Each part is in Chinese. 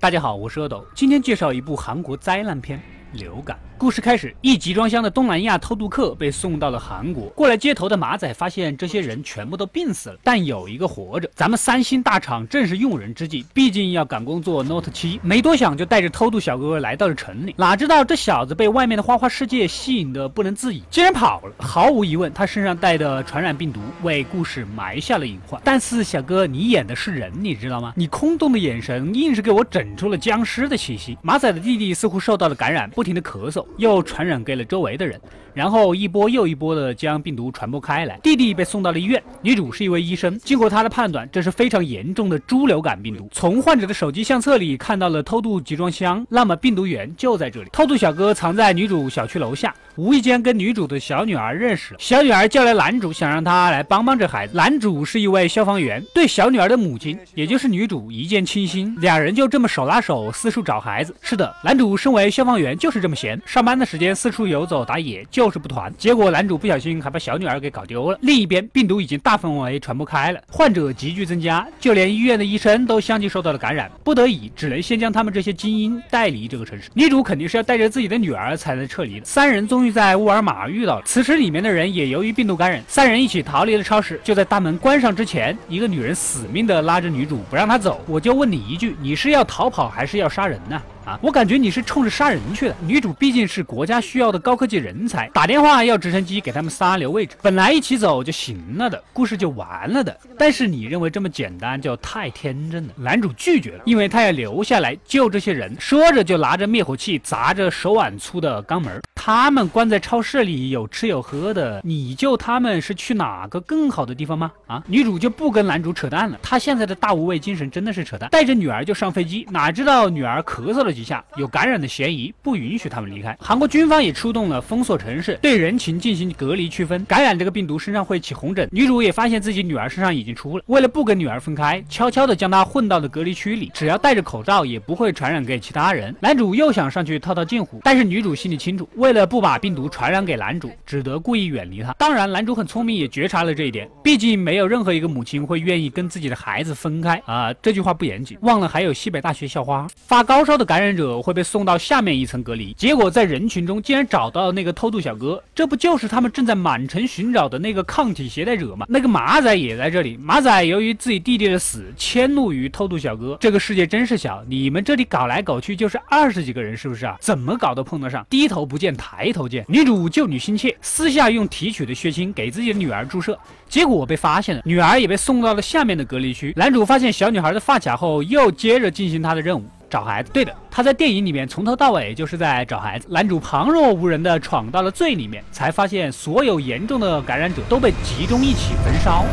大家好，我是阿斗，今天介绍一部韩国灾难片。流感故事开始，一集装箱的东南亚偷渡客被送到了韩国。过来接头的马仔发现这些人全部都病死了，但有一个活着。咱们三星大厂正是用人之际，毕竟要赶工做 Note 七，没多想就带着偷渡小哥来到了城里。哪知道这小子被外面的花花世界吸引的不能自已，竟然跑了。毫无疑问，他身上带的传染病毒为故事埋下了隐患。但是小哥，你演的是人，你知道吗？你空洞的眼神硬是给我整出了僵尸的气息。马仔的弟弟似乎受到了感染。不停的咳嗽，又传染给了周围的人，然后一波又一波的将病毒传播开来。弟弟被送到了医院，女主是一位医生，经过她的判断，这是非常严重的猪流感病毒。从患者的手机相册里看到了偷渡集装箱，那么病毒源就在这里。偷渡小哥藏在女主小区楼下，无意间跟女主的小女儿认识了。小女儿叫来男主，想让他来帮帮这孩子。男主是一位消防员，对小女儿的母亲，也就是女主一见倾心，俩人就这么手拉手四处找孩子。是的，男主身为消防员就。是这么闲，上班的时间四处游走打野，就是不团。结果男主不小心还把小女儿给搞丢了。另一边，病毒已经大范围传播开了，患者急剧增加，就连医院的医生都相继受到了感染。不得已，只能先将他们这些精英带离这个城市。女主肯定是要带着自己的女儿才能撤离的。三人终于在沃尔玛遇到了，此时里面的人也由于病毒感染，三人一起逃离了超市。就在大门关上之前，一个女人死命的拉着女主不让她走。我就问你一句，你是要逃跑还是要杀人呢？我感觉你是冲着杀人去的。女主毕竟是国家需要的高科技人才，打电话要直升机给他们仨留位置，本来一起走就行了的，故事就完了的。但是你认为这么简单就太天真了。男主拒绝了，因为他要留下来救这些人。说着就拿着灭火器砸着手腕粗的肛门。他们关在超市里有吃有喝的，你救他们是去哪个更好的地方吗？啊，女主就不跟男主扯淡了。她现在的大无畏精神真的是扯淡，带着女儿就上飞机，哪知道女儿咳嗽了几下，有感染的嫌疑，不允许他们离开。韩国军方也出动了封锁城市，对人群进行隔离区分。感染这个病毒身上会起红疹，女主也发现自己女儿身上已经出了，为了不跟女儿分开，悄悄的将她混到了隔离区里，只要戴着口罩也不会传染给其他人。男主又想上去套套近乎，但是女主心里清楚，为了不把病毒传染给男主，只得故意远离他。当然，男主很聪明，也觉察了这一点。毕竟没有任何一个母亲会愿意跟自己的孩子分开啊！这句话不严谨。忘了还有西北大学校花，发高烧的感染者会被送到下面一层隔离。结果在人群中竟然找到了那个偷渡小哥，这不就是他们正在满城寻找的那个抗体携带者吗？那个马仔也在这里。马仔由于自己弟弟的死，迁怒于偷渡小哥。这个世界真是小，你们这里搞来搞去就是二十几个人，是不是啊？怎么搞都碰得上，低头不见抬头。见女主救女心切，私下用提取的血清给自己的女儿注射，结果被发现了，女儿也被送到了下面的隔离区。男主发现小女孩的发卡后，又接着进行他的任务，找孩子。对的，他在电影里面从头到尾就是在找孩子。男主旁若无人的闯到了最里面，才发现所有严重的感染者都被集中一起焚烧。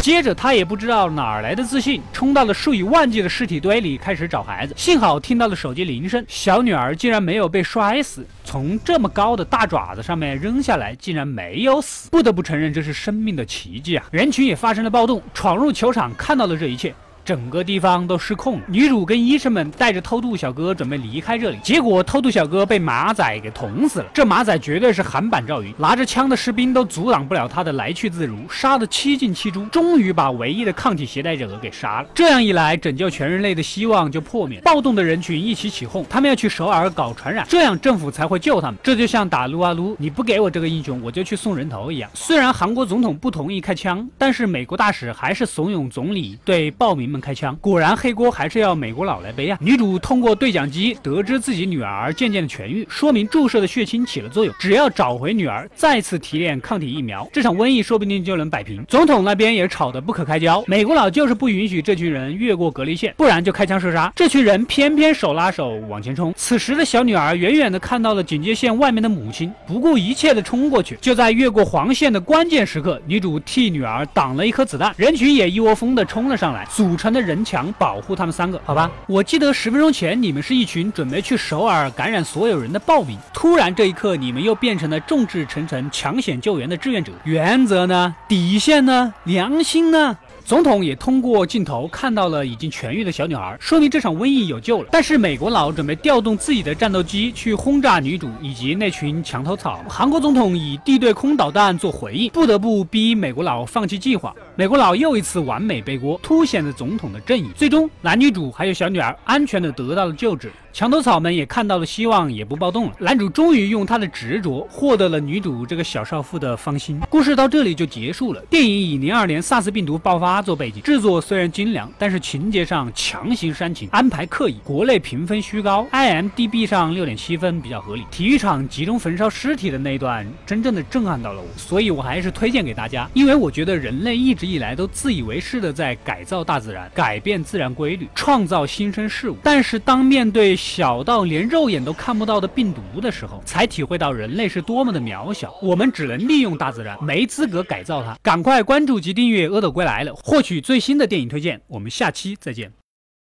接着他也不知道哪儿来的自信，冲到了数以万计的尸体堆里开始找孩子。幸好听到了手机铃声，小女儿竟然没有被摔死，从这么高的大爪子上面扔下来，竟然没有死。不得不承认这是生命的奇迹啊！人群也发生了暴动，闯入球场看到了这一切。整个地方都失控了，女主跟医生们带着偷渡小哥准备离开这里，结果偷渡小哥被马仔给捅死了。这马仔绝对是韩版赵云，拿着枪的士兵都阻挡不了他的来去自如，杀得七进七出，终于把唯一的抗体携带者给杀了。这样一来，拯救全人类的希望就破灭。暴动的人群一起起哄，他们要去首尔搞传染，这样政府才会救他们。这就像打撸啊撸，你不给我这个英雄，我就去送人头一样。虽然韩国总统不同意开枪，但是美国大使还是怂恿总理对暴民们。开枪，果然黑锅还是要美国佬来背啊！女主通过对讲机得知自己女儿渐渐的痊愈，说明注射的血清起了作用。只要找回女儿，再次提炼抗体疫苗，这场瘟疫说不定就能摆平。总统那边也吵得不可开交，美国佬就是不允许这群人越过隔离线，不然就开枪射杀。这群人偏偏手拉手往前冲。此时的小女儿远远的看到了警戒线外面的母亲，不顾一切的冲过去。就在越过黄线的关键时刻，女主替女儿挡了一颗子弹，人群也一窝蜂的冲了上来，组成。的人墙保护他们三个，好吧？我记得十分钟前你们是一群准备去首尔感染所有人的暴民，突然这一刻你们又变成了众志成城抢险救援的志愿者。原则呢？底线呢？良心呢？总统也通过镜头看到了已经痊愈的小女孩，说明这场瘟疫有救了。但是美国佬准备调动自己的战斗机去轰炸女主以及那群墙头草，韩国总统以地对空导弹做回应，不得不逼美国佬放弃计划。美国佬又一次完美背锅，凸显了总统的正义。最终，男女主还有小女儿安全的得到了救治。墙头草们也看到了希望，也不暴动了。男主终于用他的执着获得了女主这个小少妇的芳心。故事到这里就结束了。电影以零二年 SARS 病毒爆发做背景，制作虽然精良，但是情节上强行煽情，安排刻意。国内评分虚高，IMDB 上六点七分比较合理。体育场集中焚烧尸体的那一段，真正的震撼到了我，所以我还是推荐给大家。因为我觉得人类一直以来都自以为是的在改造大自然，改变自然规律，创造新生事物，但是当面对小到连肉眼都看不到的病毒的时候，才体会到人类是多么的渺小。我们只能利用大自然，没资格改造它。赶快关注及订阅《阿斗归来了》，获取最新的电影推荐。我们下期再见。